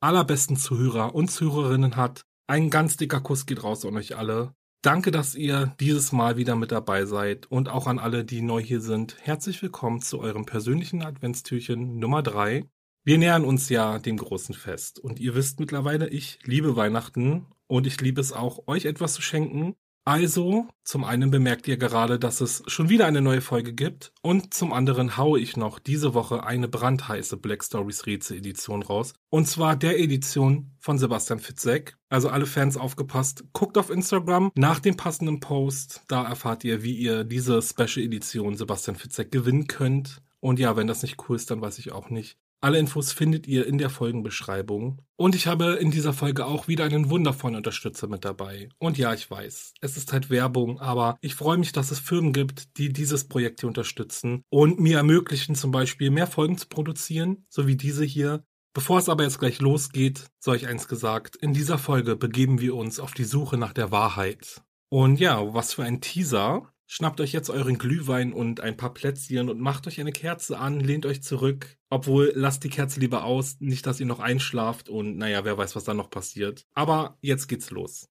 allerbesten Zuhörer und Zuhörerinnen hat. Ein ganz dicker Kuss geht raus an euch alle. Danke, dass ihr dieses Mal wieder mit dabei seid und auch an alle, die neu hier sind. Herzlich willkommen zu eurem persönlichen Adventstürchen Nummer drei. Wir nähern uns ja dem großen Fest und ihr wisst mittlerweile, ich liebe Weihnachten und ich liebe es auch, euch etwas zu schenken. Also, zum einen bemerkt ihr gerade, dass es schon wieder eine neue Folge gibt und zum anderen haue ich noch diese Woche eine brandheiße Black Stories Rätsel Edition raus und zwar der Edition von Sebastian Fitzek. Also alle Fans aufgepasst, guckt auf Instagram nach dem passenden Post, da erfahrt ihr, wie ihr diese Special Edition Sebastian Fitzek gewinnen könnt. Und ja, wenn das nicht cool ist, dann weiß ich auch nicht. Alle Infos findet ihr in der Folgenbeschreibung. Und ich habe in dieser Folge auch wieder einen wundervollen Unterstützer mit dabei. Und ja, ich weiß, es ist halt Werbung, aber ich freue mich, dass es Firmen gibt, die dieses Projekt hier unterstützen und mir ermöglichen, zum Beispiel mehr Folgen zu produzieren, so wie diese hier. Bevor es aber jetzt gleich losgeht, soll ich eins gesagt, in dieser Folge begeben wir uns auf die Suche nach der Wahrheit. Und ja, was für ein Teaser. Schnappt euch jetzt euren Glühwein und ein paar Plätzchen und macht euch eine Kerze an, lehnt euch zurück. Obwohl, lasst die Kerze lieber aus, nicht, dass ihr noch einschlaft und naja, wer weiß, was da noch passiert. Aber jetzt geht's los.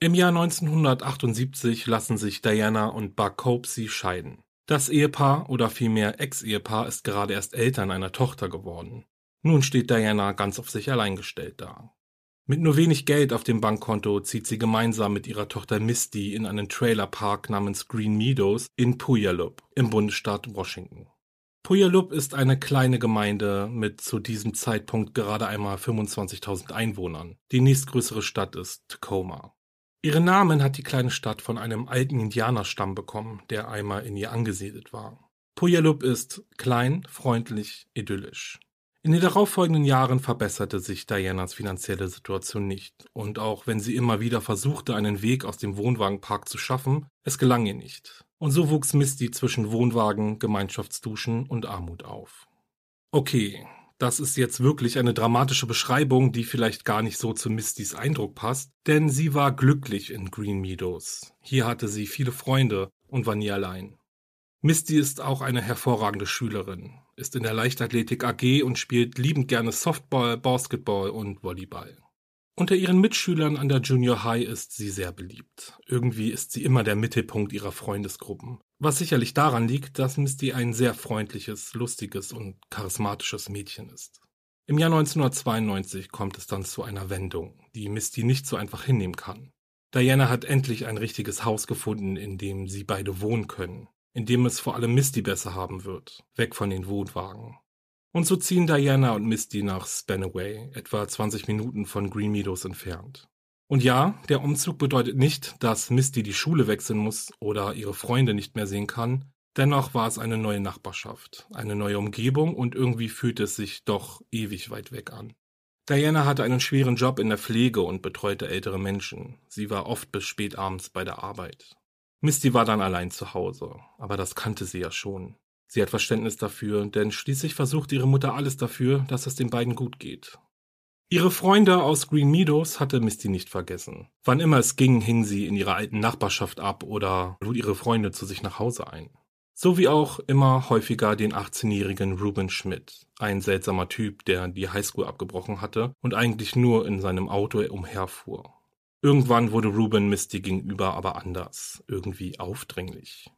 Im Jahr 1978 lassen sich Diana und Buck Copsey scheiden. Das Ehepaar oder vielmehr Ex-Ehepaar ist gerade erst Eltern einer Tochter geworden. Nun steht Diana ganz auf sich allein gestellt da. Mit nur wenig Geld auf dem Bankkonto zieht sie gemeinsam mit ihrer Tochter Misty in einen Trailerpark namens Green Meadows in Puyallup im Bundesstaat Washington. Puyallup ist eine kleine Gemeinde mit zu diesem Zeitpunkt gerade einmal 25.000 Einwohnern. Die nächstgrößere Stadt ist Tacoma. Ihren Namen hat die kleine Stadt von einem alten Indianerstamm bekommen, der einmal in ihr angesiedelt war. Puyallup ist klein, freundlich, idyllisch. In den darauffolgenden Jahren verbesserte sich Dianas finanzielle Situation nicht, und auch wenn sie immer wieder versuchte, einen Weg aus dem Wohnwagenpark zu schaffen, es gelang ihr nicht. Und so wuchs Misty zwischen Wohnwagen, Gemeinschaftsduschen und Armut auf. Okay, das ist jetzt wirklich eine dramatische Beschreibung, die vielleicht gar nicht so zu Mistys Eindruck passt, denn sie war glücklich in Green Meadows. Hier hatte sie viele Freunde und war nie allein. Misty ist auch eine hervorragende Schülerin, ist in der Leichtathletik AG und spielt liebend gerne Softball, Basketball und Volleyball. Unter ihren Mitschülern an der Junior High ist sie sehr beliebt. Irgendwie ist sie immer der Mittelpunkt ihrer Freundesgruppen. Was sicherlich daran liegt, dass Misty ein sehr freundliches, lustiges und charismatisches Mädchen ist. Im Jahr 1992 kommt es dann zu einer Wendung, die Misty nicht so einfach hinnehmen kann. Diana hat endlich ein richtiges Haus gefunden, in dem sie beide wohnen können in dem es vor allem Misty besser haben wird, weg von den Wohnwagen. Und so ziehen Diana und Misty nach Spanaway, etwa 20 Minuten von Green Meadows entfernt. Und ja, der Umzug bedeutet nicht, dass Misty die Schule wechseln muss oder ihre Freunde nicht mehr sehen kann. Dennoch war es eine neue Nachbarschaft, eine neue Umgebung und irgendwie fühlt es sich doch ewig weit weg an. Diana hatte einen schweren Job in der Pflege und betreute ältere Menschen. Sie war oft bis spät abends bei der Arbeit. Misty war dann allein zu Hause, aber das kannte sie ja schon. Sie hat Verständnis dafür, denn schließlich versucht ihre Mutter alles dafür, dass es den beiden gut geht. Ihre Freunde aus Green Meadows hatte Misty nicht vergessen. Wann immer es ging, hing sie in ihrer alten Nachbarschaft ab oder lud ihre Freunde zu sich nach Hause ein. So wie auch immer häufiger den 18-jährigen Ruben Schmidt, ein seltsamer Typ, der die Highschool abgebrochen hatte und eigentlich nur in seinem Auto umherfuhr. Irgendwann wurde Ruben Misty gegenüber aber anders, irgendwie aufdringlich.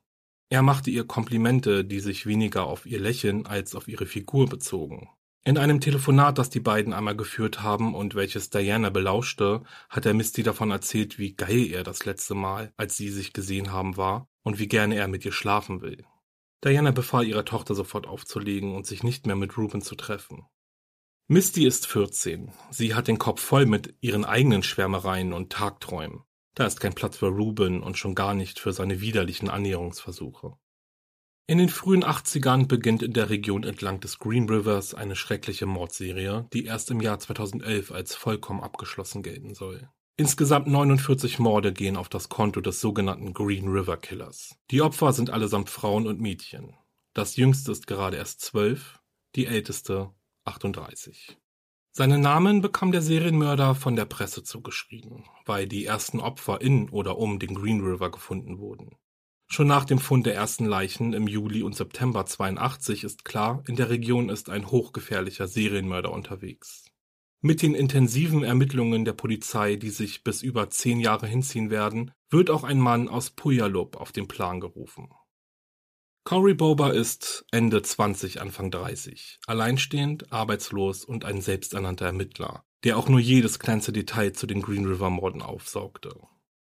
Er machte ihr Komplimente, die sich weniger auf ihr Lächeln als auf ihre Figur bezogen. In einem Telefonat, das die beiden einmal geführt haben und welches Diana belauschte, hat er Misty davon erzählt, wie geil er das letzte Mal, als sie sich gesehen haben, war und wie gerne er mit ihr schlafen will. Diana befahl ihrer Tochter sofort aufzulegen und sich nicht mehr mit Ruben zu treffen. Misty ist 14. Sie hat den Kopf voll mit ihren eigenen Schwärmereien und Tagträumen. Da ist kein Platz für Ruben und schon gar nicht für seine widerlichen Annäherungsversuche. In den frühen 80ern beginnt in der Region entlang des Green Rivers eine schreckliche Mordserie, die erst im Jahr 2011 als vollkommen abgeschlossen gelten soll. Insgesamt 49 Morde gehen auf das Konto des sogenannten Green River Killers. Die Opfer sind allesamt Frauen und Mädchen. Das jüngste ist gerade erst 12, die älteste 38. Seinen Namen bekam der Serienmörder von der Presse zugeschrieben, weil die ersten Opfer in oder um den Green River gefunden wurden. Schon nach dem Fund der ersten Leichen im Juli und September 82 ist klar, in der Region ist ein hochgefährlicher Serienmörder unterwegs. Mit den intensiven Ermittlungen der Polizei, die sich bis über zehn Jahre hinziehen werden, wird auch ein Mann aus Puyallup auf den Plan gerufen. Cory Bober ist Ende 20, Anfang 30, alleinstehend, arbeitslos und ein selbsternannter Ermittler, der auch nur jedes kleinste Detail zu den Green River Morden aufsaugte.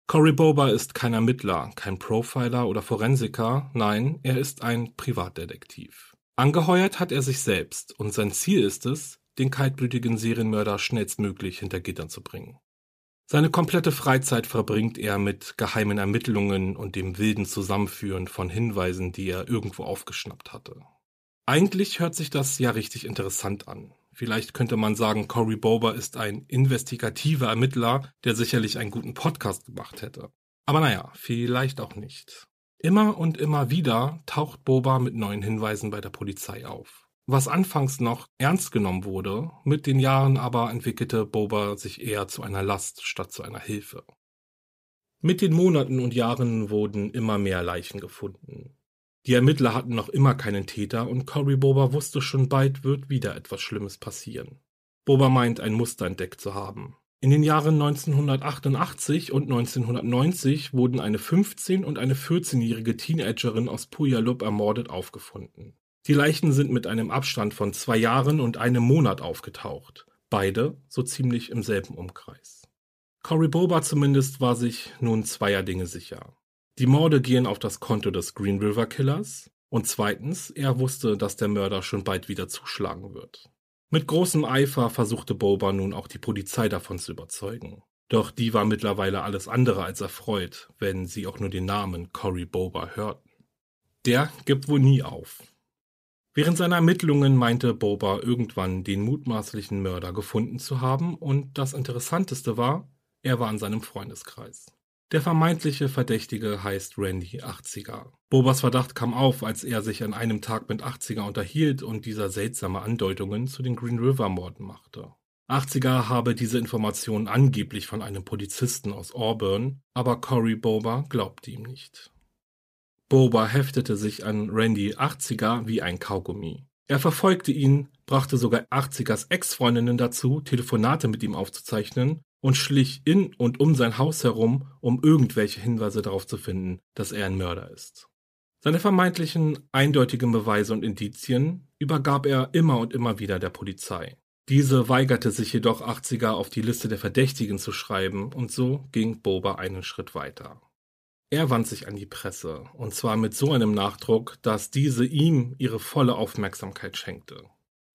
Cory Bober ist kein Ermittler, kein Profiler oder Forensiker, nein, er ist ein Privatdetektiv. Angeheuert hat er sich selbst und sein Ziel ist es, den kaltblütigen Serienmörder schnellstmöglich hinter Gittern zu bringen. Seine komplette Freizeit verbringt er mit geheimen Ermittlungen und dem wilden Zusammenführen von Hinweisen, die er irgendwo aufgeschnappt hatte. Eigentlich hört sich das ja richtig interessant an. Vielleicht könnte man sagen, Cory Bober ist ein investigativer Ermittler, der sicherlich einen guten Podcast gemacht hätte. Aber naja, vielleicht auch nicht. Immer und immer wieder taucht Boba mit neuen Hinweisen bei der Polizei auf. Was anfangs noch ernst genommen wurde, mit den Jahren aber entwickelte Boba sich eher zu einer Last statt zu einer Hilfe. Mit den Monaten und Jahren wurden immer mehr Leichen gefunden. Die Ermittler hatten noch immer keinen Täter und Cory Bober wusste schon bald wird wieder etwas Schlimmes passieren. Bober meint, ein Muster entdeckt zu haben. In den Jahren 1988 und 1990 wurden eine 15- und eine 14-jährige Teenagerin aus Puyallup ermordet aufgefunden. Die Leichen sind mit einem Abstand von zwei Jahren und einem Monat aufgetaucht. Beide so ziemlich im selben Umkreis. Cory Bober zumindest war sich nun zweier Dinge sicher. Die Morde gehen auf das Konto des Green River Killers und zweitens, er wusste, dass der Mörder schon bald wieder zuschlagen wird. Mit großem Eifer versuchte Boba nun auch die Polizei davon zu überzeugen. Doch die war mittlerweile alles andere als erfreut, wenn sie auch nur den Namen Cory Boba hörten. Der gibt wohl nie auf. Während seiner Ermittlungen meinte Boba irgendwann den mutmaßlichen Mörder gefunden zu haben und das Interessanteste war, er war in seinem Freundeskreis. Der vermeintliche Verdächtige heißt Randy 80er. Bobas Verdacht kam auf, als er sich an einem Tag mit 80er unterhielt und dieser seltsame Andeutungen zu den Green River Morden machte. 80er habe diese Informationen angeblich von einem Polizisten aus Auburn, aber Cory Boba glaubte ihm nicht. Boba heftete sich an Randy 80er wie ein Kaugummi. Er verfolgte ihn, brachte sogar 80ers Ex-Freundinnen dazu, Telefonate mit ihm aufzuzeichnen und schlich in und um sein Haus herum, um irgendwelche Hinweise darauf zu finden, dass er ein Mörder ist. Seine vermeintlichen eindeutigen Beweise und Indizien übergab er immer und immer wieder der Polizei. Diese weigerte sich jedoch 80er auf die Liste der Verdächtigen zu schreiben und so ging Boba einen Schritt weiter. Er wand sich an die Presse, und zwar mit so einem Nachdruck, dass diese ihm ihre volle Aufmerksamkeit schenkte.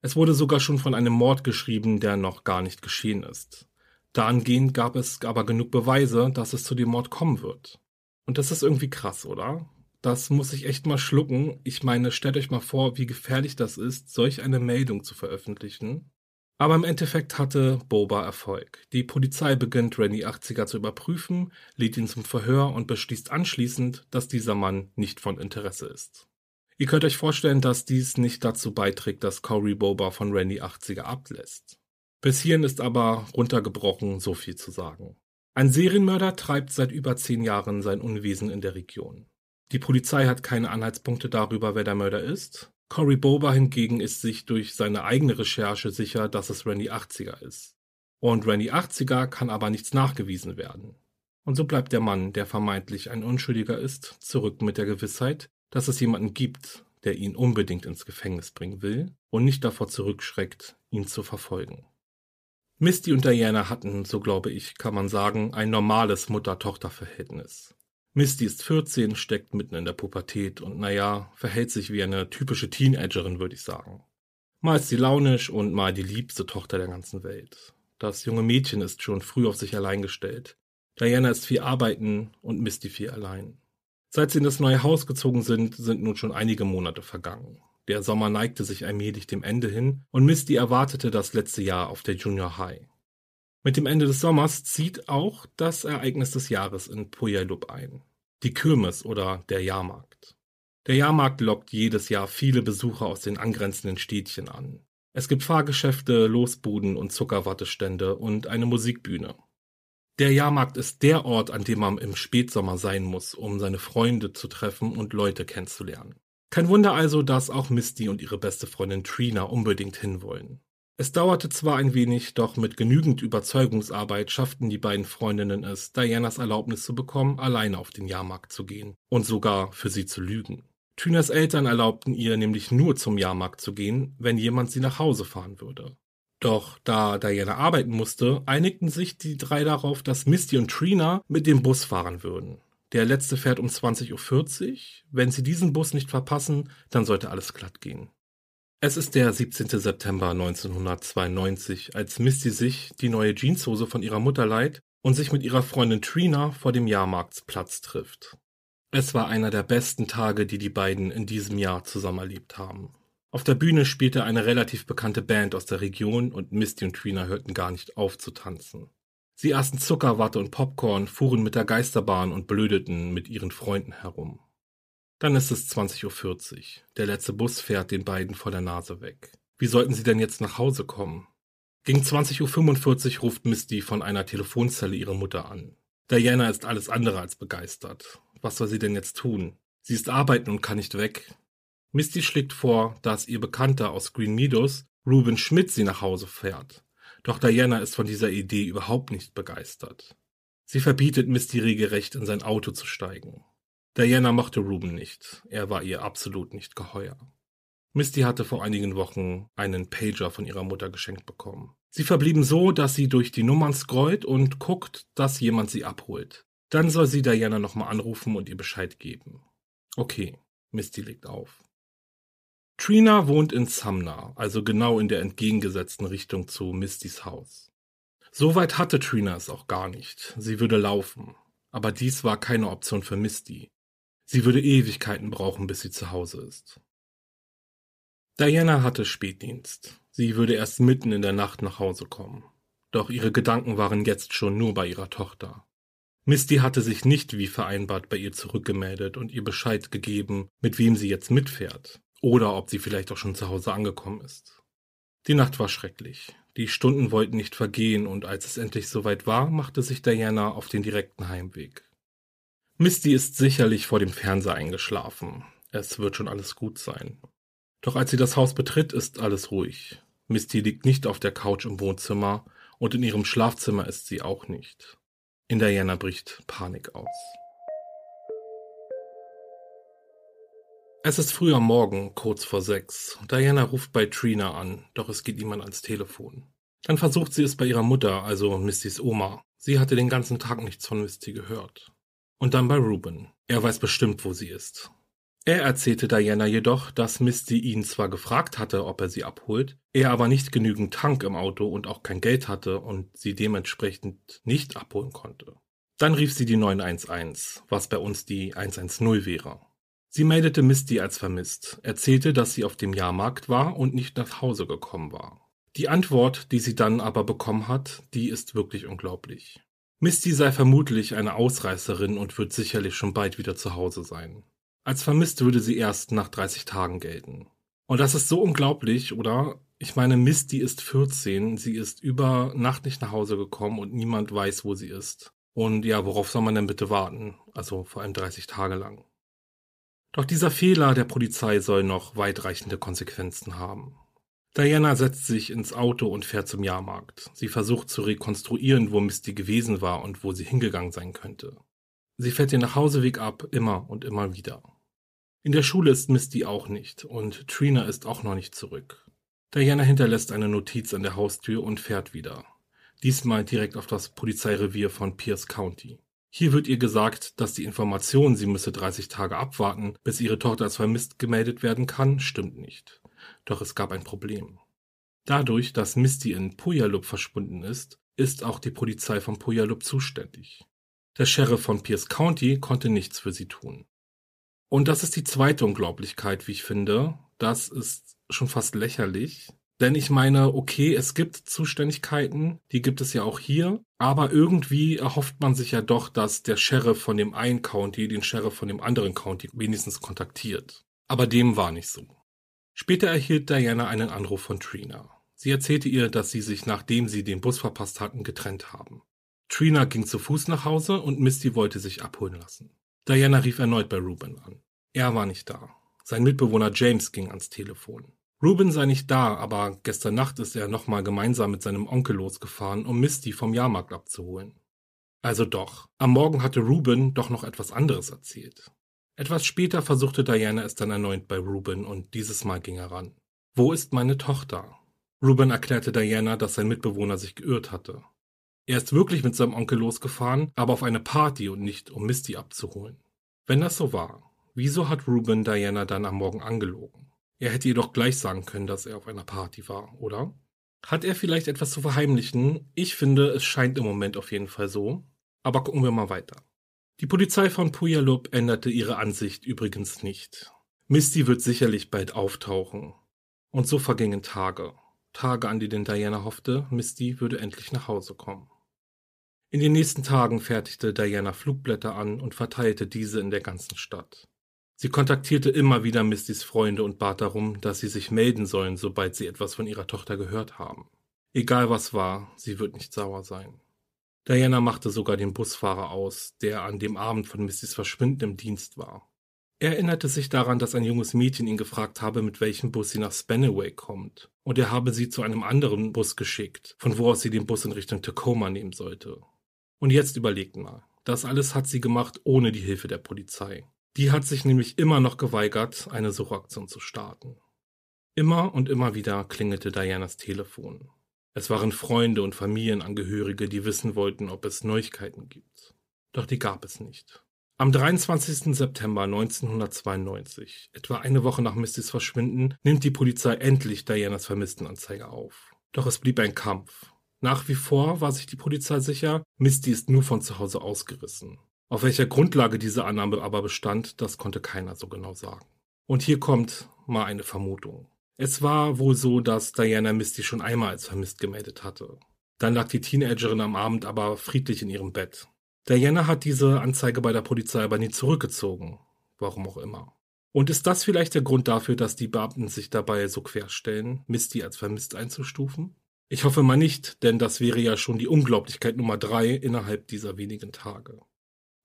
Es wurde sogar schon von einem Mord geschrieben, der noch gar nicht geschehen ist. Dahingehend gab es aber genug Beweise, dass es zu dem Mord kommen wird. Und das ist irgendwie krass, oder? Das muss ich echt mal schlucken. Ich meine, stellt euch mal vor, wie gefährlich das ist, solch eine Meldung zu veröffentlichen. Aber im Endeffekt hatte Boba Erfolg. Die Polizei beginnt Randy 80er zu überprüfen, lädt ihn zum Verhör und beschließt anschließend, dass dieser Mann nicht von Interesse ist. Ihr könnt euch vorstellen, dass dies nicht dazu beiträgt, dass Corey Boba von Randy 80er ablässt. Bis hierhin ist aber runtergebrochen so viel zu sagen. Ein Serienmörder treibt seit über zehn Jahren sein Unwesen in der Region. Die Polizei hat keine Anhaltspunkte darüber, wer der Mörder ist, Cory Boba hingegen ist sich durch seine eigene Recherche sicher, dass es Randy 80er ist. Und Randy 80er kann aber nichts nachgewiesen werden. Und so bleibt der Mann, der vermeintlich ein Unschuldiger ist, zurück mit der Gewissheit, dass es jemanden gibt, der ihn unbedingt ins Gefängnis bringen will und nicht davor zurückschreckt, ihn zu verfolgen. Misty und Diana hatten, so glaube ich, kann man sagen, ein normales Mutter-Tochter-Verhältnis. Misty ist 14, steckt mitten in der Pubertät und naja, verhält sich wie eine typische Teenagerin, würde ich sagen. Mal ist sie launisch und mal die liebste Tochter der ganzen Welt. Das junge Mädchen ist schon früh auf sich allein gestellt. Diana ist viel arbeiten und Misty viel allein. Seit sie in das neue Haus gezogen sind, sind nun schon einige Monate vergangen. Der Sommer neigte sich allmählich dem Ende hin und Misty erwartete das letzte Jahr auf der Junior High. Mit dem Ende des Sommers zieht auch das Ereignis des Jahres in Puyallup ein. Die Kirmes oder der Jahrmarkt. Der Jahrmarkt lockt jedes Jahr viele Besucher aus den angrenzenden Städtchen an. Es gibt Fahrgeschäfte, Losbuden und Zuckerwattestände und eine Musikbühne. Der Jahrmarkt ist der Ort, an dem man im Spätsommer sein muss, um seine Freunde zu treffen und Leute kennenzulernen. Kein Wunder also, dass auch Misty und ihre beste Freundin Trina unbedingt hinwollen. Es dauerte zwar ein wenig, doch mit genügend Überzeugungsarbeit schafften die beiden Freundinnen es, Dianas Erlaubnis zu bekommen, alleine auf den Jahrmarkt zu gehen und sogar für sie zu lügen. Tynas Eltern erlaubten ihr nämlich nur zum Jahrmarkt zu gehen, wenn jemand sie nach Hause fahren würde. Doch da Diana arbeiten musste, einigten sich die drei darauf, dass Misty und Trina mit dem Bus fahren würden. Der letzte fährt um 20.40 Uhr. Wenn sie diesen Bus nicht verpassen, dann sollte alles glatt gehen. Es ist der 17. September 1992, als Misty sich die neue Jeanshose von ihrer Mutter leiht und sich mit ihrer Freundin Trina vor dem Jahrmarktsplatz trifft. Es war einer der besten Tage, die die beiden in diesem Jahr zusammen erlebt haben. Auf der Bühne spielte eine relativ bekannte Band aus der Region und Misty und Trina hörten gar nicht auf zu tanzen. Sie aßen Zuckerwatte und Popcorn, fuhren mit der Geisterbahn und blödeten mit ihren Freunden herum. Dann ist es 20.40 Uhr. Der letzte Bus fährt den beiden vor der Nase weg. Wie sollten sie denn jetzt nach Hause kommen? Gegen 20.45 Uhr ruft Misty von einer Telefonzelle ihre Mutter an. Diana ist alles andere als begeistert. Was soll sie denn jetzt tun? Sie ist arbeiten und kann nicht weg. Misty schlägt vor, dass ihr Bekannter aus Green Meadows, Ruben Schmidt, sie nach Hause fährt. Doch Diana ist von dieser Idee überhaupt nicht begeistert. Sie verbietet Misty regelrecht in sein Auto zu steigen. Diana mochte Ruben nicht. Er war ihr absolut nicht geheuer. Misty hatte vor einigen Wochen einen Pager von ihrer Mutter geschenkt bekommen. Sie verblieben so, dass sie durch die Nummern scrollt und guckt, dass jemand sie abholt. Dann soll sie Diana nochmal anrufen und ihr Bescheid geben. Okay, Misty legt auf. Trina wohnt in Sumner, also genau in der entgegengesetzten Richtung zu Mistys Haus. Soweit hatte Trina es auch gar nicht. Sie würde laufen. Aber dies war keine Option für Misty. Sie würde Ewigkeiten brauchen, bis sie zu Hause ist. Diana hatte Spätdienst. Sie würde erst mitten in der Nacht nach Hause kommen. Doch ihre Gedanken waren jetzt schon nur bei ihrer Tochter. Misty hatte sich nicht wie vereinbart bei ihr zurückgemeldet und ihr Bescheid gegeben, mit wem sie jetzt mitfährt oder ob sie vielleicht auch schon zu Hause angekommen ist. Die Nacht war schrecklich. Die Stunden wollten nicht vergehen und als es endlich soweit war, machte sich Diana auf den direkten Heimweg. Misty ist sicherlich vor dem Fernseher eingeschlafen. Es wird schon alles gut sein. Doch als sie das Haus betritt, ist alles ruhig. Misty liegt nicht auf der Couch im Wohnzimmer und in ihrem Schlafzimmer ist sie auch nicht. In Diana bricht Panik aus. Es ist früh am Morgen, kurz vor sechs. Diana ruft bei Trina an, doch es geht niemand ans Telefon. Dann versucht sie es bei ihrer Mutter, also Mistys Oma. Sie hatte den ganzen Tag nichts von Misty gehört. Und dann bei Ruben. Er weiß bestimmt, wo sie ist. Er erzählte Diana jedoch, dass Misty ihn zwar gefragt hatte, ob er sie abholt, er aber nicht genügend Tank im Auto und auch kein Geld hatte und sie dementsprechend nicht abholen konnte. Dann rief sie die 911, was bei uns die 110 wäre. Sie meldete Misty als vermisst, erzählte, dass sie auf dem Jahrmarkt war und nicht nach Hause gekommen war. Die Antwort, die sie dann aber bekommen hat, die ist wirklich unglaublich. Misty sei vermutlich eine Ausreißerin und wird sicherlich schon bald wieder zu Hause sein. Als vermisst würde sie erst nach 30 Tagen gelten. Und das ist so unglaublich, oder? Ich meine, Misty ist 14, sie ist über Nacht nicht nach Hause gekommen und niemand weiß, wo sie ist. Und ja, worauf soll man denn bitte warten? Also vor allem 30 Tage lang. Doch dieser Fehler der Polizei soll noch weitreichende Konsequenzen haben. Diana setzt sich ins Auto und fährt zum Jahrmarkt. Sie versucht zu rekonstruieren, wo Misty gewesen war und wo sie hingegangen sein könnte. Sie fährt den Nachhauseweg ab, immer und immer wieder. In der Schule ist Misty auch nicht und Trina ist auch noch nicht zurück. Diana hinterlässt eine Notiz an der Haustür und fährt wieder. Diesmal direkt auf das Polizeirevier von Pierce County. Hier wird ihr gesagt, dass die Information, sie müsse 30 Tage abwarten, bis ihre Tochter als vermisst gemeldet werden kann, stimmt nicht. Doch es gab ein Problem. Dadurch, dass Misty in Puyallup verschwunden ist, ist auch die Polizei von Puyallup zuständig. Der Sheriff von Pierce County konnte nichts für sie tun. Und das ist die zweite Unglaublichkeit, wie ich finde. Das ist schon fast lächerlich. Denn ich meine, okay, es gibt Zuständigkeiten, die gibt es ja auch hier, aber irgendwie erhofft man sich ja doch, dass der Sheriff von dem einen County den Sheriff von dem anderen County wenigstens kontaktiert. Aber dem war nicht so. Später erhielt Diana einen Anruf von Trina. Sie erzählte ihr, dass sie sich, nachdem sie den Bus verpasst hatten, getrennt haben. Trina ging zu Fuß nach Hause und Misty wollte sich abholen lassen. Diana rief erneut bei Ruben an. Er war nicht da. Sein Mitbewohner James ging ans Telefon. Ruben sei nicht da, aber gestern Nacht ist er nochmal gemeinsam mit seinem Onkel losgefahren, um Misty vom Jahrmarkt abzuholen. Also doch, am Morgen hatte Ruben doch noch etwas anderes erzählt. Etwas später versuchte Diana es dann erneut bei Ruben und dieses Mal ging er ran. Wo ist meine Tochter? Ruben erklärte Diana, dass sein Mitbewohner sich geirrt hatte. Er ist wirklich mit seinem Onkel losgefahren, aber auf eine Party und nicht, um Misty abzuholen. Wenn das so war, wieso hat Ruben Diana dann am Morgen angelogen? Er hätte jedoch gleich sagen können, dass er auf einer Party war, oder? Hat er vielleicht etwas zu verheimlichen? Ich finde, es scheint im Moment auf jeden Fall so. Aber gucken wir mal weiter. Die Polizei von Puyallup änderte ihre Ansicht übrigens nicht. Misty wird sicherlich bald auftauchen. Und so vergingen Tage. Tage, an denen Diana hoffte, Misty würde endlich nach Hause kommen. In den nächsten Tagen fertigte Diana Flugblätter an und verteilte diese in der ganzen Stadt. Sie kontaktierte immer wieder Mistys Freunde und bat darum, dass sie sich melden sollen, sobald sie etwas von ihrer Tochter gehört haben. Egal was war, sie wird nicht sauer sein. Diana machte sogar den Busfahrer aus, der an dem Abend von Mrs. Verschwinden im Dienst war. Er erinnerte sich daran, dass ein junges Mädchen ihn gefragt habe, mit welchem Bus sie nach Spanaway kommt, und er habe sie zu einem anderen Bus geschickt, von wo aus sie den Bus in Richtung Tacoma nehmen sollte. Und jetzt überlegt mal, das alles hat sie gemacht ohne die Hilfe der Polizei. Die hat sich nämlich immer noch geweigert, eine Suchaktion zu starten. Immer und immer wieder klingelte Dianas Telefon. Es waren Freunde und Familienangehörige, die wissen wollten, ob es Neuigkeiten gibt. Doch die gab es nicht. Am 23. September 1992, etwa eine Woche nach Mistys Verschwinden, nimmt die Polizei endlich Dianas Vermisstenanzeige auf. Doch es blieb ein Kampf. Nach wie vor war sich die Polizei sicher, Misty ist nur von zu Hause ausgerissen. Auf welcher Grundlage diese Annahme aber bestand, das konnte keiner so genau sagen. Und hier kommt mal eine Vermutung. Es war wohl so, dass Diana Misty schon einmal als vermisst gemeldet hatte. Dann lag die Teenagerin am Abend aber friedlich in ihrem Bett. Diana hat diese Anzeige bei der Polizei aber nie zurückgezogen. Warum auch immer. Und ist das vielleicht der Grund dafür, dass die Beamten sich dabei so querstellen, Misty als vermisst einzustufen? Ich hoffe mal nicht, denn das wäre ja schon die Unglaublichkeit Nummer drei innerhalb dieser wenigen Tage.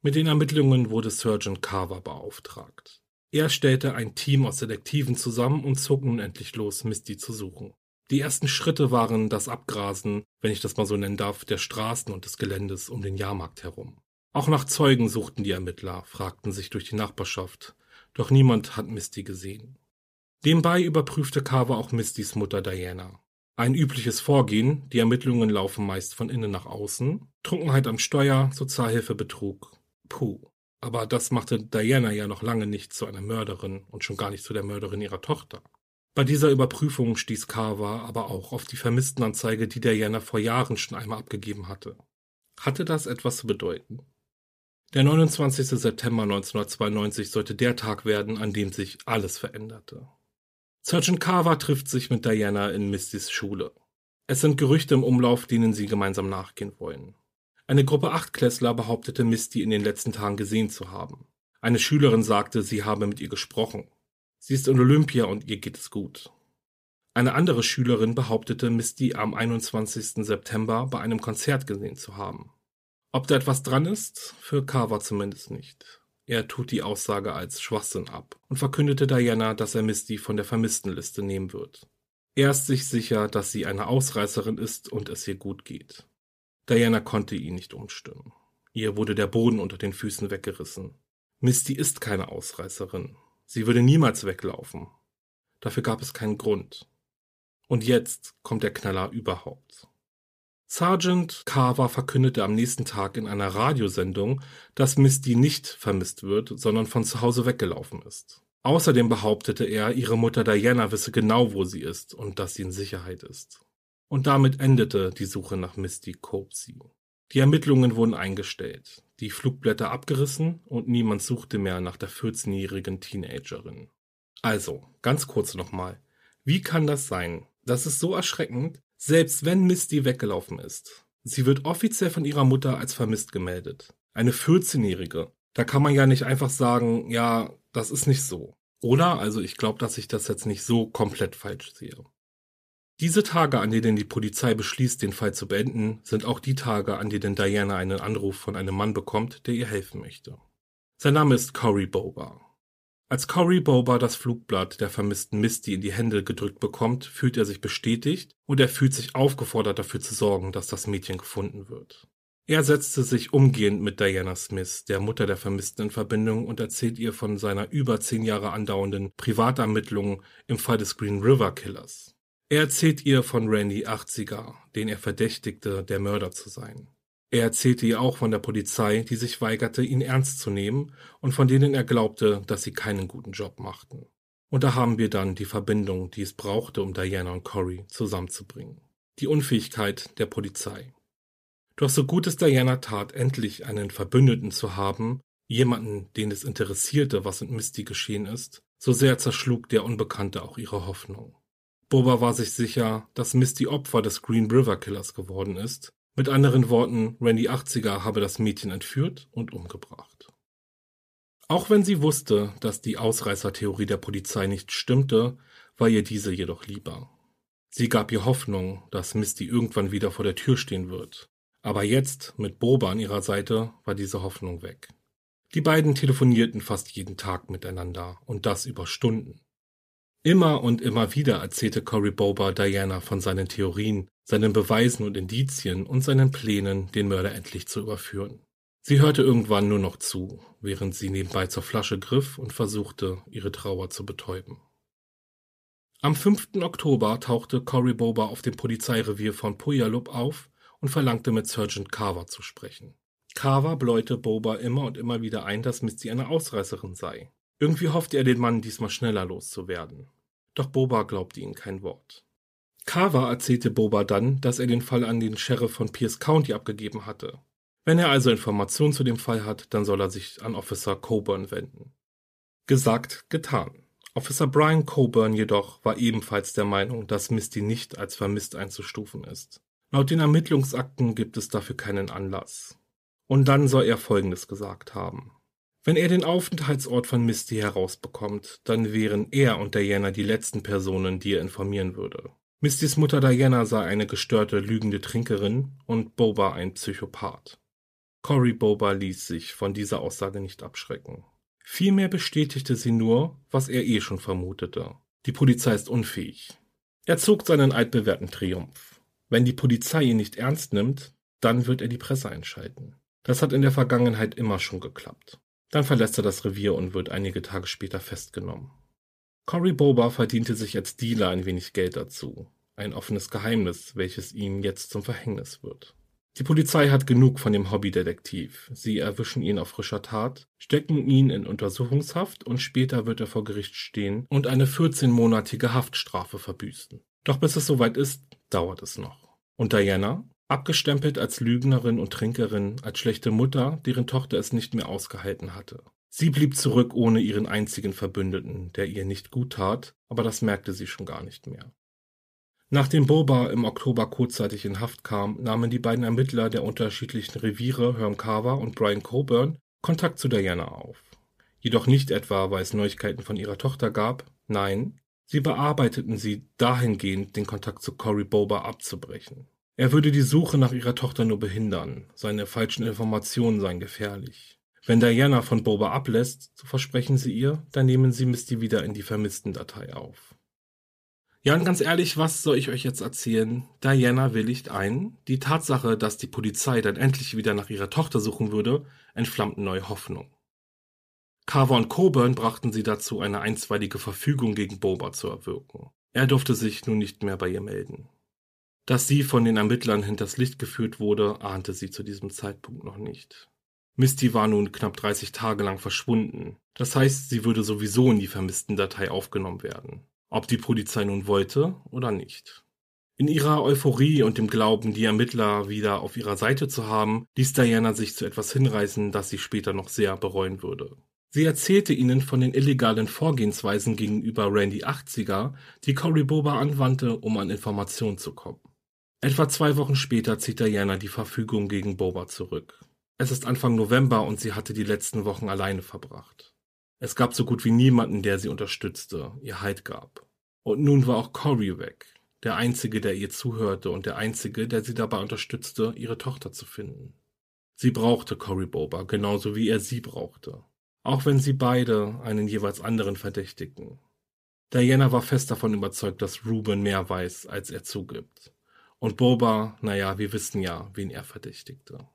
Mit den Ermittlungen wurde Sergeant Carver beauftragt. Er stellte ein Team aus Detektiven zusammen und zog nun endlich los, Misty zu suchen. Die ersten Schritte waren das Abgrasen, wenn ich das mal so nennen darf, der Straßen und des Geländes um den Jahrmarkt herum. Auch nach Zeugen suchten die Ermittler, fragten sich durch die Nachbarschaft, doch niemand hat Misty gesehen. Nebenbei überprüfte Carver auch Mistys Mutter Diana. Ein übliches Vorgehen, die Ermittlungen laufen meist von innen nach außen, Trunkenheit am Steuer, Sozialhilfe, Betrug. Puh. Aber das machte Diana ja noch lange nicht zu einer Mörderin und schon gar nicht zu der Mörderin ihrer Tochter. Bei dieser Überprüfung stieß Carver aber auch auf die Vermisstenanzeige, die Diana vor Jahren schon einmal abgegeben hatte. Hatte das etwas zu bedeuten? Der 29. September 1992 sollte der Tag werden, an dem sich alles veränderte. Sergeant Carver trifft sich mit Diana in Mistys Schule. Es sind Gerüchte im Umlauf, denen sie gemeinsam nachgehen wollen. Eine Gruppe Achtklässler behauptete Misty in den letzten Tagen gesehen zu haben. Eine Schülerin sagte, sie habe mit ihr gesprochen. Sie ist in Olympia und ihr geht es gut. Eine andere Schülerin behauptete, Misty am 21. September bei einem Konzert gesehen zu haben. Ob da etwas dran ist, für Carver zumindest nicht. Er tut die Aussage als Schwachsinn ab und verkündete Diana, dass er Misty von der Vermisstenliste nehmen wird. Er ist sich sicher, dass sie eine Ausreißerin ist und es ihr gut geht. Diana konnte ihn nicht umstimmen. Ihr wurde der Boden unter den Füßen weggerissen. Misty ist keine Ausreißerin. Sie würde niemals weglaufen. Dafür gab es keinen Grund. Und jetzt kommt der Knaller überhaupt. Sergeant Carver verkündete am nächsten Tag in einer Radiosendung, dass Misty nicht vermisst wird, sondern von zu Hause weggelaufen ist. Außerdem behauptete er, ihre Mutter Diana wisse genau, wo sie ist und dass sie in Sicherheit ist. Und damit endete die Suche nach Misty Copsey. Die Ermittlungen wurden eingestellt, die Flugblätter abgerissen und niemand suchte mehr nach der 14-jährigen Teenagerin. Also, ganz kurz nochmal. Wie kann das sein? Das ist so erschreckend, selbst wenn Misty weggelaufen ist. Sie wird offiziell von ihrer Mutter als vermisst gemeldet. Eine 14-Jährige. Da kann man ja nicht einfach sagen, ja, das ist nicht so. Oder? Also ich glaube, dass ich das jetzt nicht so komplett falsch sehe. Diese Tage, an denen die Polizei beschließt, den Fall zu beenden, sind auch die Tage, an denen Diana einen Anruf von einem Mann bekommt, der ihr helfen möchte. Sein Name ist Cory Boba. Als Cory Boba das Flugblatt der vermissten Misty in die Hände gedrückt bekommt, fühlt er sich bestätigt und er fühlt sich aufgefordert dafür zu sorgen, dass das Mädchen gefunden wird. Er setzte sich umgehend mit Diana Smith, der Mutter der Vermissten, in Verbindung und erzählt ihr von seiner über zehn Jahre andauernden Privatermittlung im Fall des Green River Killers. Er erzählt ihr von Randy 80er, den er verdächtigte, der Mörder zu sein. Er erzählte ihr auch von der Polizei, die sich weigerte, ihn ernst zu nehmen und von denen er glaubte, dass sie keinen guten Job machten. Und da haben wir dann die Verbindung, die es brauchte, um Diana und Cory zusammenzubringen. Die Unfähigkeit der Polizei. Doch so gut es Diana tat, endlich einen Verbündeten zu haben, jemanden, den es interessierte, was mit Misty geschehen ist, so sehr zerschlug der Unbekannte auch ihre Hoffnung. Boba war sich sicher, dass Misty Opfer des Green River Killers geworden ist mit anderen Worten, Randy 80er habe das Mädchen entführt und umgebracht. Auch wenn sie wusste, dass die Ausreißertheorie der Polizei nicht stimmte, war ihr diese jedoch lieber. Sie gab ihr Hoffnung, dass Misty irgendwann wieder vor der Tür stehen wird. Aber jetzt, mit Boba an ihrer Seite, war diese Hoffnung weg. Die beiden telefonierten fast jeden Tag miteinander und das über Stunden. Immer und immer wieder erzählte Cory Boba Diana von seinen Theorien, seinen Beweisen und Indizien und seinen Plänen, den Mörder endlich zu überführen. Sie hörte irgendwann nur noch zu, während sie nebenbei zur Flasche griff und versuchte, ihre Trauer zu betäuben. Am 5. Oktober tauchte Cory Boba auf dem Polizeirevier von Puyallup auf und verlangte mit Sergeant Carver zu sprechen. Carver bläute Boba immer und immer wieder ein, dass Misty eine Ausreißerin sei. Irgendwie hoffte er, den Mann diesmal schneller loszuwerden. Doch Boba glaubte ihm kein Wort. Carver erzählte Boba dann, dass er den Fall an den Sheriff von Pierce County abgegeben hatte. Wenn er also Informationen zu dem Fall hat, dann soll er sich an Officer Coburn wenden. Gesagt, getan. Officer Brian Coburn jedoch war ebenfalls der Meinung, dass Misty nicht als vermisst einzustufen ist. Laut den Ermittlungsakten gibt es dafür keinen Anlass. Und dann soll er Folgendes gesagt haben. Wenn er den Aufenthaltsort von Misty herausbekommt, dann wären er und Diana die letzten Personen, die er informieren würde. Mistys Mutter Diana sei eine gestörte, lügende Trinkerin und Boba ein Psychopath. Cory Boba ließ sich von dieser Aussage nicht abschrecken. Vielmehr bestätigte sie nur, was er eh schon vermutete. Die Polizei ist unfähig. Er zog seinen altbewährten Triumph. Wenn die Polizei ihn nicht ernst nimmt, dann wird er die Presse einschalten. Das hat in der Vergangenheit immer schon geklappt. Dann verlässt er das Revier und wird einige Tage später festgenommen. Cory Boba verdiente sich als Dealer ein wenig Geld dazu. Ein offenes Geheimnis, welches ihm jetzt zum Verhängnis wird. Die Polizei hat genug von dem Hobbydetektiv. Sie erwischen ihn auf frischer Tat, stecken ihn in Untersuchungshaft und später wird er vor Gericht stehen und eine 14-monatige Haftstrafe verbüßen. Doch bis es soweit ist, dauert es noch. Und Diana? Abgestempelt als Lügnerin und Trinkerin, als schlechte Mutter, deren Tochter es nicht mehr ausgehalten hatte. Sie blieb zurück ohne ihren einzigen Verbündeten, der ihr nicht gut tat, aber das merkte sie schon gar nicht mehr. Nachdem Boba im Oktober kurzzeitig in Haft kam, nahmen die beiden Ermittler der unterschiedlichen Reviere, Herm Carver und Brian Coburn, Kontakt zu Diana auf. Jedoch nicht etwa, weil es Neuigkeiten von ihrer Tochter gab, nein, sie bearbeiteten sie dahingehend, den Kontakt zu Cory Boba abzubrechen. Er würde die Suche nach ihrer Tochter nur behindern, seine falschen Informationen seien gefährlich. Wenn Diana von Boba ablässt, so versprechen sie ihr, dann nehmen sie Misty wieder in die Vermissten-Datei auf. Ja, und ganz ehrlich, was soll ich euch jetzt erzählen? Diana willigt ein. Die Tatsache, dass die Polizei dann endlich wieder nach ihrer Tochter suchen würde, entflammt neue Hoffnung. Carver und Coburn brachten sie dazu, eine einstweilige Verfügung gegen Boba zu erwirken. Er durfte sich nun nicht mehr bei ihr melden. Dass sie von den Ermittlern hinters Licht geführt wurde, ahnte sie zu diesem Zeitpunkt noch nicht. Misty war nun knapp 30 Tage lang verschwunden. Das heißt, sie würde sowieso in die vermissten Datei aufgenommen werden ob die Polizei nun wollte oder nicht. In ihrer Euphorie und dem Glauben, die Ermittler wieder auf ihrer Seite zu haben, ließ Diana sich zu etwas hinreißen, das sie später noch sehr bereuen würde. Sie erzählte ihnen von den illegalen Vorgehensweisen gegenüber Randy 80er, die Cory Boba anwandte, um an Informationen zu kommen. Etwa zwei Wochen später zieht Diana die Verfügung gegen Boba zurück. Es ist Anfang November und sie hatte die letzten Wochen alleine verbracht. Es gab so gut wie niemanden, der sie unterstützte, ihr Halt gab. Und nun war auch Cory weg, der einzige, der ihr zuhörte und der einzige, der sie dabei unterstützte, ihre Tochter zu finden. Sie brauchte Cory Boba, genauso wie er sie brauchte. Auch wenn sie beide einen jeweils anderen verdächtigten. Diana war fest davon überzeugt, dass Ruben mehr weiß, als er zugibt. Und Boba, naja, wir wissen ja, wen er verdächtigte.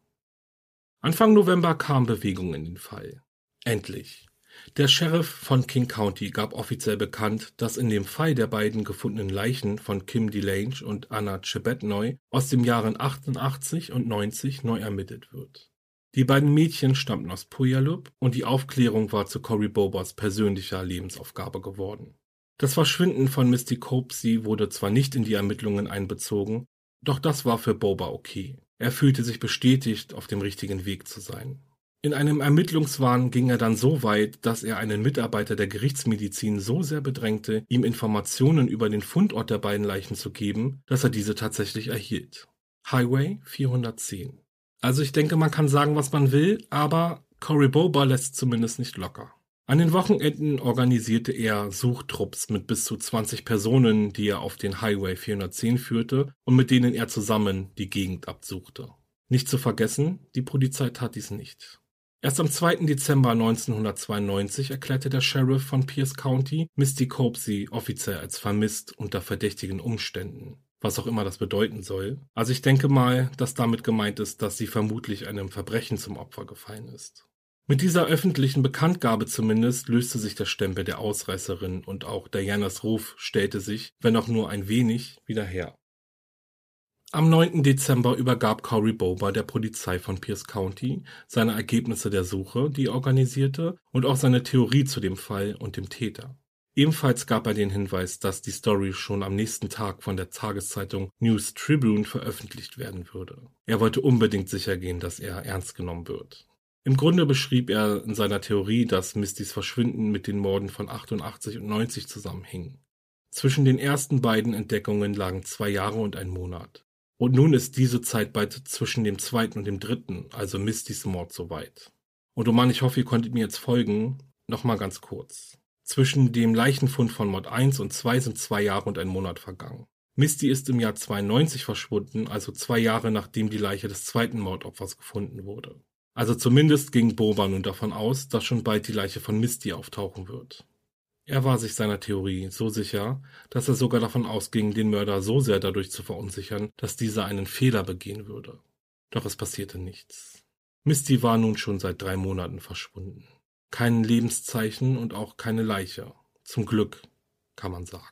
Anfang November kam Bewegung in den Fall. Endlich. Der Sheriff von King County gab offiziell bekannt, dass in dem Fall der beiden gefundenen Leichen von Kim DeLange und Anna Chebetnoy aus den Jahren 88 und 90 neu ermittelt wird. Die beiden Mädchen stammten aus Puyallup und die Aufklärung war zu Cory Bobas persönlicher Lebensaufgabe geworden. Das Verschwinden von Misty Copsey wurde zwar nicht in die Ermittlungen einbezogen, doch das war für Boba okay. Er fühlte sich bestätigt, auf dem richtigen Weg zu sein. In einem Ermittlungswahn ging er dann so weit, dass er einen Mitarbeiter der Gerichtsmedizin so sehr bedrängte, ihm Informationen über den Fundort der beiden Leichen zu geben, dass er diese tatsächlich erhielt. Highway 410. Also ich denke, man kann sagen, was man will, aber Cory Boba lässt zumindest nicht locker. An den Wochenenden organisierte er Suchtrupps mit bis zu 20 Personen, die er auf den Highway 410 führte und mit denen er zusammen die Gegend absuchte. Nicht zu vergessen, die Polizei tat dies nicht. Erst am 2. Dezember 1992 erklärte der Sheriff von Pierce County Misty Copsey offiziell als vermisst unter verdächtigen Umständen. Was auch immer das bedeuten soll. Also ich denke mal, dass damit gemeint ist, dass sie vermutlich einem Verbrechen zum Opfer gefallen ist. Mit dieser öffentlichen Bekanntgabe zumindest löste sich der Stempel der Ausreißerin und auch Dianas Ruf stellte sich, wenn auch nur ein wenig, wieder her. Am 9. Dezember übergab Cory Boba der Polizei von Pierce County seine Ergebnisse der Suche, die er organisierte, und auch seine Theorie zu dem Fall und dem Täter. Ebenfalls gab er den Hinweis, dass die Story schon am nächsten Tag von der Tageszeitung News Tribune veröffentlicht werden würde. Er wollte unbedingt sichergehen, dass er ernst genommen wird. Im Grunde beschrieb er in seiner Theorie, dass Mistys Verschwinden mit den Morden von 88 und 90 zusammenhing. Zwischen den ersten beiden Entdeckungen lagen zwei Jahre und ein Monat. Und nun ist diese Zeit bald zwischen dem zweiten und dem dritten, also Mistys Mord, soweit. Und oh Mann, ich hoffe, ihr konntet mir jetzt folgen. Nochmal ganz kurz. Zwischen dem Leichenfund von Mord 1 und 2 sind zwei Jahre und ein Monat vergangen. Misty ist im Jahr 92 verschwunden, also zwei Jahre nachdem die Leiche des zweiten Mordopfers gefunden wurde. Also zumindest ging Boba nun davon aus, dass schon bald die Leiche von Misty auftauchen wird. Er war sich seiner Theorie so sicher, dass er sogar davon ausging, den Mörder so sehr dadurch zu verunsichern, dass dieser einen Fehler begehen würde. Doch es passierte nichts. Misty war nun schon seit drei Monaten verschwunden. Kein Lebenszeichen und auch keine Leiche. Zum Glück, kann man sagen.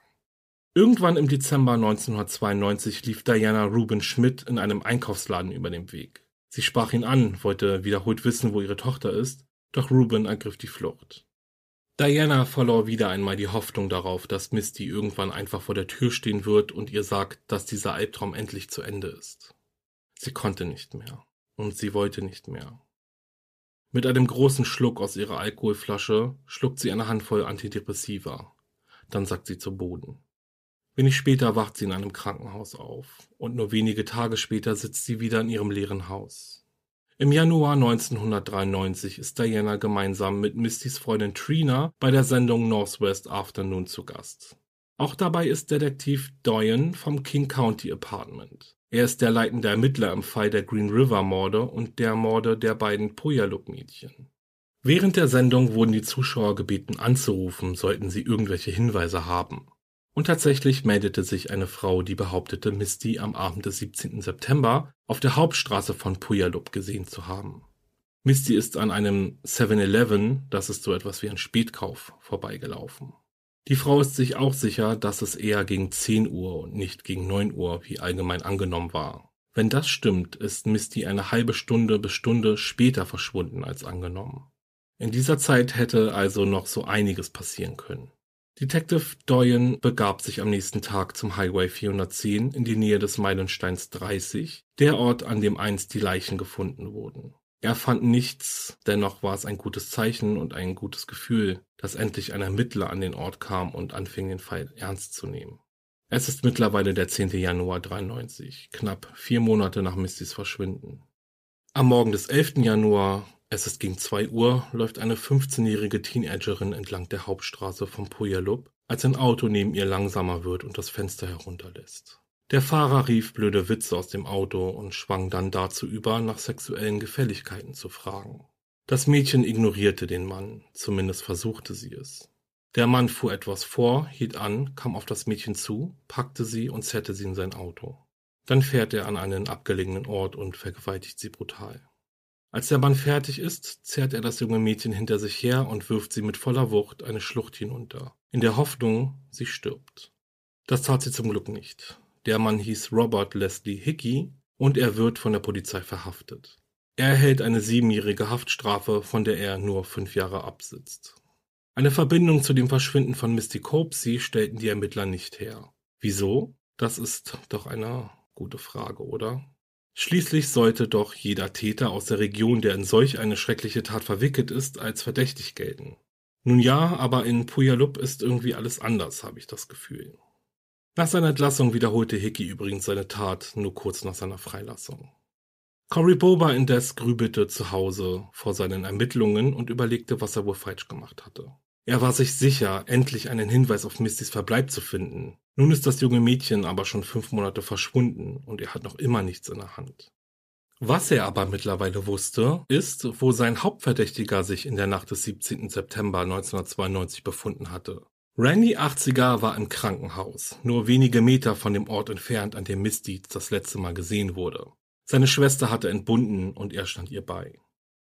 Irgendwann im Dezember 1992 lief Diana Ruben Schmidt in einem Einkaufsladen über den Weg. Sie sprach ihn an, wollte wiederholt wissen, wo ihre Tochter ist, doch Ruben ergriff die Flucht. Diana verlor wieder einmal die Hoffnung darauf, dass Misty irgendwann einfach vor der Tür stehen wird und ihr sagt, dass dieser Albtraum endlich zu Ende ist. Sie konnte nicht mehr. Und sie wollte nicht mehr. Mit einem großen Schluck aus ihrer Alkoholflasche schluckt sie eine Handvoll Antidepressiva. Dann sackt sie zu Boden. Wenig später wacht sie in einem Krankenhaus auf und nur wenige Tage später sitzt sie wieder in ihrem leeren Haus. Im Januar 1993 ist Diana gemeinsam mit Mistys Freundin Trina bei der Sendung Northwest Afternoon zu Gast. Auch dabei ist Detektiv Doyen vom King County Apartment. Er ist der leitende Ermittler im Fall der Green River Morde und der Morde der beiden Puyallup-Mädchen. Während der Sendung wurden die Zuschauer gebeten anzurufen, sollten sie irgendwelche Hinweise haben. Und tatsächlich meldete sich eine Frau, die behauptete, Misty am Abend des 17. September auf der Hauptstraße von Puyallup gesehen zu haben. Misty ist an einem 7-Eleven, das ist so etwas wie ein Spätkauf, vorbeigelaufen. Die Frau ist sich auch sicher, dass es eher gegen 10 Uhr und nicht gegen 9 Uhr, wie allgemein angenommen war. Wenn das stimmt, ist Misty eine halbe Stunde bis Stunde später verschwunden als angenommen. In dieser Zeit hätte also noch so einiges passieren können. Detective Doyen begab sich am nächsten Tag zum Highway 410 in die Nähe des Meilensteins 30, der Ort, an dem einst die Leichen gefunden wurden. Er fand nichts, dennoch war es ein gutes Zeichen und ein gutes Gefühl, dass endlich ein Ermittler an den Ort kam und anfing, den Fall ernst zu nehmen. Es ist mittlerweile der 10. Januar 93, knapp vier Monate nach Mistys Verschwinden. Am Morgen des 11. Januar, es ist gegen 2 Uhr, läuft eine 15-jährige Teenagerin entlang der Hauptstraße von Puyallup, als ein Auto neben ihr langsamer wird und das Fenster herunterlässt. Der Fahrer rief blöde Witze aus dem Auto und schwang dann dazu über, nach sexuellen Gefälligkeiten zu fragen. Das Mädchen ignorierte den Mann, zumindest versuchte sie es. Der Mann fuhr etwas vor, hielt an, kam auf das Mädchen zu, packte sie und zerrte sie in sein Auto. Dann fährt er an einen abgelegenen Ort und vergewaltigt sie brutal. Als der Mann fertig ist, zerrt er das junge Mädchen hinter sich her und wirft sie mit voller Wucht eine Schlucht hinunter, in der Hoffnung, sie stirbt. Das tat sie zum Glück nicht. Der Mann hieß Robert Leslie Hickey und er wird von der Polizei verhaftet. Er erhält eine siebenjährige Haftstrafe, von der er nur fünf Jahre absitzt. Eine Verbindung zu dem Verschwinden von Misty Copsey stellten die Ermittler nicht her. Wieso? Das ist doch eine gute Frage, oder? Schließlich sollte doch jeder Täter aus der Region, der in solch eine schreckliche Tat verwickelt ist, als verdächtig gelten. Nun ja, aber in Puyallup ist irgendwie alles anders, habe ich das Gefühl. Nach seiner Entlassung wiederholte Hickey übrigens seine Tat nur kurz nach seiner Freilassung. Cory Boba indes grübelte zu Hause vor seinen Ermittlungen und überlegte, was er wohl falsch gemacht hatte. Er war sich sicher, endlich einen Hinweis auf Mistys Verbleib zu finden. Nun ist das junge Mädchen aber schon fünf Monate verschwunden und er hat noch immer nichts in der Hand. Was er aber mittlerweile wusste, ist, wo sein Hauptverdächtiger sich in der Nacht des 17. September 1992 befunden hatte. Randy 80er war im Krankenhaus, nur wenige Meter von dem Ort entfernt, an dem Misty das letzte Mal gesehen wurde. Seine Schwester hatte entbunden und er stand ihr bei.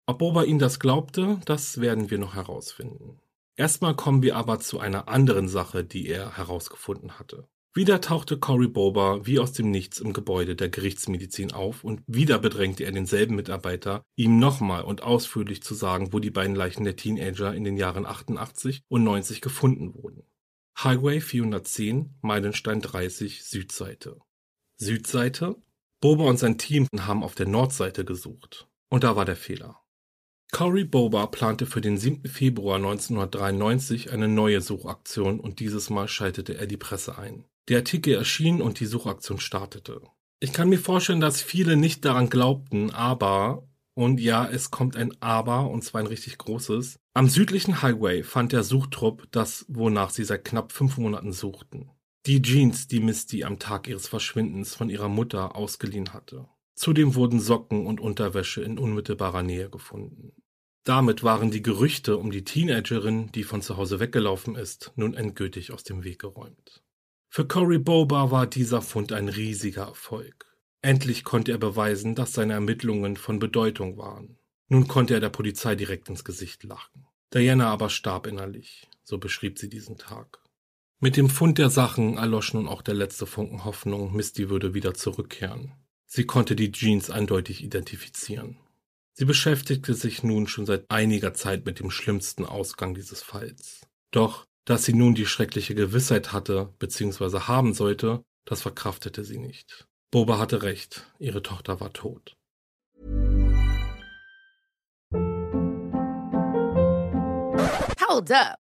Ob Boba ihn das glaubte, das werden wir noch herausfinden. Erstmal kommen wir aber zu einer anderen Sache, die er herausgefunden hatte. Wieder tauchte Cory Boba wie aus dem Nichts im Gebäude der Gerichtsmedizin auf und wieder bedrängte er denselben Mitarbeiter, ihm nochmal und ausführlich zu sagen, wo die beiden Leichen der Teenager in den Jahren 88 und 90 gefunden wurden. Highway 410, Meilenstein 30, Südseite. Südseite? Boba und sein Team haben auf der Nordseite gesucht. Und da war der Fehler. Cory Boba plante für den 7. Februar 1993 eine neue Suchaktion und dieses Mal schaltete er die Presse ein. Der Artikel erschien und die Suchaktion startete. Ich kann mir vorstellen, dass viele nicht daran glaubten, aber, und ja, es kommt ein Aber, und zwar ein richtig großes, am südlichen Highway fand der Suchtrupp das, wonach sie seit knapp fünf Monaten suchten. Die Jeans, die Misty am Tag ihres Verschwindens von ihrer Mutter ausgeliehen hatte. Zudem wurden Socken und Unterwäsche in unmittelbarer Nähe gefunden. Damit waren die Gerüchte um die Teenagerin, die von zu Hause weggelaufen ist, nun endgültig aus dem Weg geräumt. Für Cory Boba war dieser Fund ein riesiger Erfolg. Endlich konnte er beweisen, dass seine Ermittlungen von Bedeutung waren. Nun konnte er der Polizei direkt ins Gesicht lachen. Diana aber starb innerlich, so beschrieb sie diesen Tag. Mit dem Fund der Sachen erlosch nun auch der letzte Funken Hoffnung, Misty würde wieder zurückkehren. Sie konnte die Jeans eindeutig identifizieren. Sie beschäftigte sich nun schon seit einiger Zeit mit dem schlimmsten Ausgang dieses Falls. Doch dass sie nun die schreckliche Gewissheit hatte bzw. haben sollte, das verkraftete sie nicht. Boba hatte recht, ihre Tochter war tot. Hold up.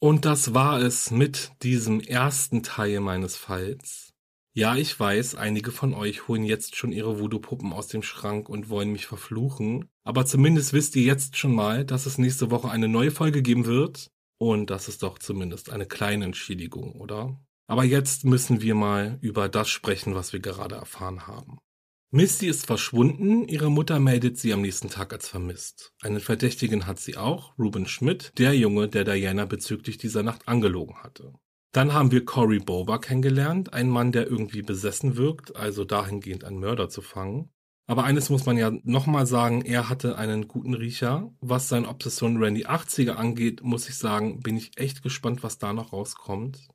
Und das war es mit diesem ersten Teil meines Falls. Ja, ich weiß, einige von euch holen jetzt schon ihre Voodoo-Puppen aus dem Schrank und wollen mich verfluchen. Aber zumindest wisst ihr jetzt schon mal, dass es nächste Woche eine neue Folge geben wird. Und das ist doch zumindest eine kleine Entschädigung, oder? Aber jetzt müssen wir mal über das sprechen, was wir gerade erfahren haben. Misty ist verschwunden, ihre Mutter meldet sie am nächsten Tag als vermisst. Einen Verdächtigen hat sie auch, Ruben Schmidt, der Junge, der Diana bezüglich dieser Nacht angelogen hatte. Dann haben wir Cory Boba kennengelernt, ein Mann, der irgendwie besessen wirkt, also dahingehend einen Mörder zu fangen. Aber eines muss man ja nochmal sagen, er hatte einen guten Riecher. Was seine Obsession Randy 80er angeht, muss ich sagen, bin ich echt gespannt, was da noch rauskommt.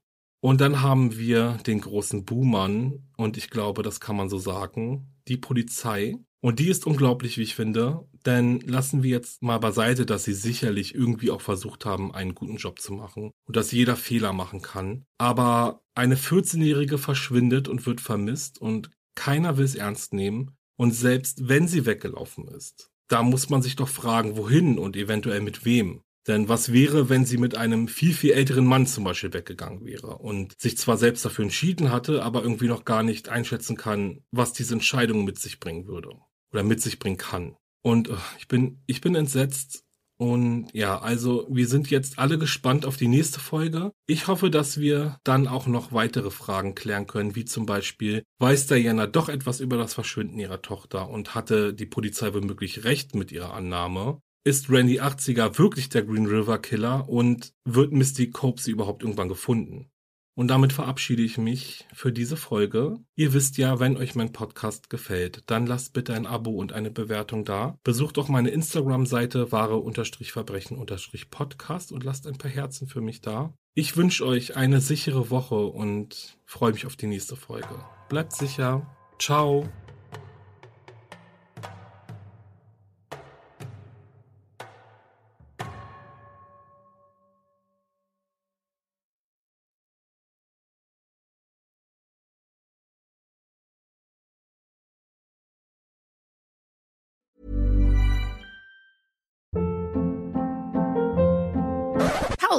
Und dann haben wir den großen Buhmann, und ich glaube, das kann man so sagen, die Polizei. Und die ist unglaublich, wie ich finde, denn lassen wir jetzt mal beiseite, dass sie sicherlich irgendwie auch versucht haben, einen guten Job zu machen und dass jeder Fehler machen kann. Aber eine 14-Jährige verschwindet und wird vermisst und keiner will es ernst nehmen. Und selbst wenn sie weggelaufen ist, da muss man sich doch fragen, wohin und eventuell mit wem. Denn was wäre, wenn sie mit einem viel, viel älteren Mann zum Beispiel weggegangen wäre und sich zwar selbst dafür entschieden hatte, aber irgendwie noch gar nicht einschätzen kann, was diese Entscheidung mit sich bringen würde oder mit sich bringen kann. Und uh, ich bin, ich bin entsetzt. Und ja, also wir sind jetzt alle gespannt auf die nächste Folge. Ich hoffe, dass wir dann auch noch weitere Fragen klären können, wie zum Beispiel, weiß Diana doch etwas über das Verschwinden ihrer Tochter und hatte die Polizei womöglich recht mit ihrer Annahme? Ist Randy 80er wirklich der Green River Killer und wird Misty Copesy überhaupt irgendwann gefunden? Und damit verabschiede ich mich für diese Folge. Ihr wisst ja, wenn euch mein Podcast gefällt, dann lasst bitte ein Abo und eine Bewertung da. Besucht auch meine Instagram-Seite wahre-verbrechen-podcast und lasst ein paar Herzen für mich da. Ich wünsche euch eine sichere Woche und freue mich auf die nächste Folge. Bleibt sicher. Ciao.